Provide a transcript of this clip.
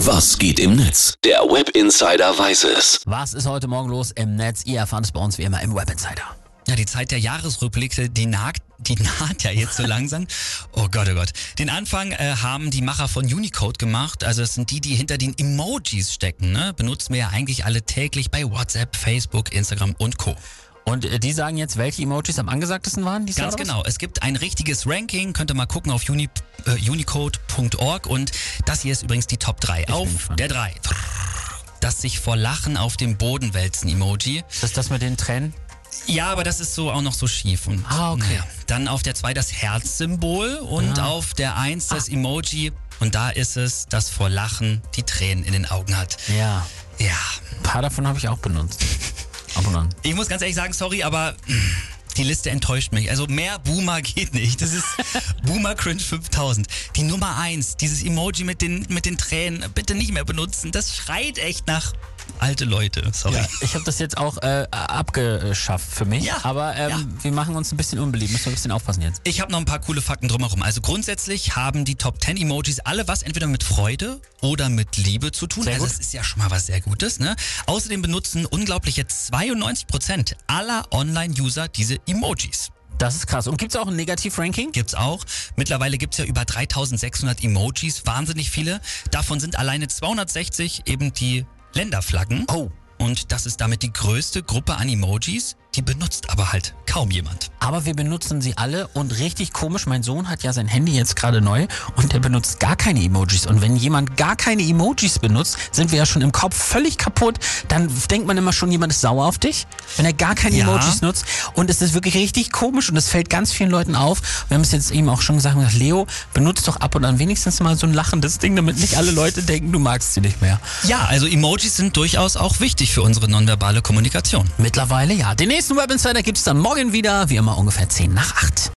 Was geht im Netz? Der Web Insider weiß es. Was ist heute Morgen los im Netz? Ihr erfahrt es bei uns wie immer im Web Insider. Ja, die Zeit der Jahresrückblicke, die naht, die naht ja jetzt so langsam. Oh Gott, oh Gott. Den Anfang äh, haben die Macher von Unicode gemacht. Also das sind die, die hinter den Emojis stecken. Ne? Benutzen wir ja eigentlich alle täglich bei WhatsApp, Facebook, Instagram und Co. Und äh, die sagen jetzt, welche Emojis am angesagtesten waren? Ganz Jahr genau. Es gibt ein richtiges Ranking. Könnt ihr mal gucken auf uni, äh, unicode.org. Und das hier ist übrigens die Top 3. bin Auf der 3. Das sich vor Lachen auf dem Boden wälzen Emoji. was? Das ist das mit den Tränen? Ja, aber das ist so auch noch so schief. Und, Ah, okay. naja. Dann auf der 2 das Herzsymbol und Ah. auf der 1 das Emoji. Und da ist es, das vor Lachen die Tränen in den Augen hat. Ja. Ja. Ein paar davon habe ich auch benutzt. Ab und an. Ich muss ganz ehrlich sagen, sorry, aber die Liste enttäuscht mich. Also mehr Boomer geht nicht. Das ist Boomer Cringe 5000. Die Nummer 1, dieses Emoji mit den, mit den Tränen, bitte nicht mehr benutzen. Das schreit echt nach alte Leute. Sorry. Ja, ich habe das jetzt auch äh, abgeschafft für mich. Ja, Aber ähm, ja. wir machen uns ein bisschen unbeliebt. Müssen wir ein bisschen aufpassen jetzt. Ich habe noch ein paar coole Fakten drumherum. Also grundsätzlich haben die Top 10 Emojis alle was entweder mit Freude oder mit Liebe zu tun. Sehr also gut. das ist ja schon mal was sehr Gutes. Ne? Außerdem benutzen unglaubliche 92% aller Online-User diese Emojis. Das ist krass. Und gibt es auch ein Negativ-Ranking? Gibt's auch. Mittlerweile gibt's ja über 3600 Emojis, wahnsinnig viele. Davon sind alleine 260 eben die Länderflaggen. Oh. Und das ist damit die größte Gruppe an Emojis, die benutzt aber halt kaum jemand. Aber wir benutzen sie alle und richtig komisch, mein Sohn hat ja sein Handy jetzt gerade neu und der benutzt gar keine Emojis. Und wenn jemand gar keine Emojis benutzt, sind wir ja schon im Kopf völlig kaputt. Dann denkt man immer schon, jemand ist sauer auf dich, wenn er gar keine Ja. Emojis nutzt. Und es ist wirklich richtig komisch und es fällt ganz vielen Leuten auf. Wir haben es jetzt eben auch schon gesagt, Leo, benutzt doch ab und an wenigstens mal so ein lachendes Ding, damit nicht alle Leute denken, du magst sie nicht mehr. Ja, also Emojis sind durchaus auch wichtig für unsere nonverbale Kommunikation. Mittlerweile ja. Den nächsten Web Insider gibt es dann morgen wieder, wie immer ungefähr 10 nach 8.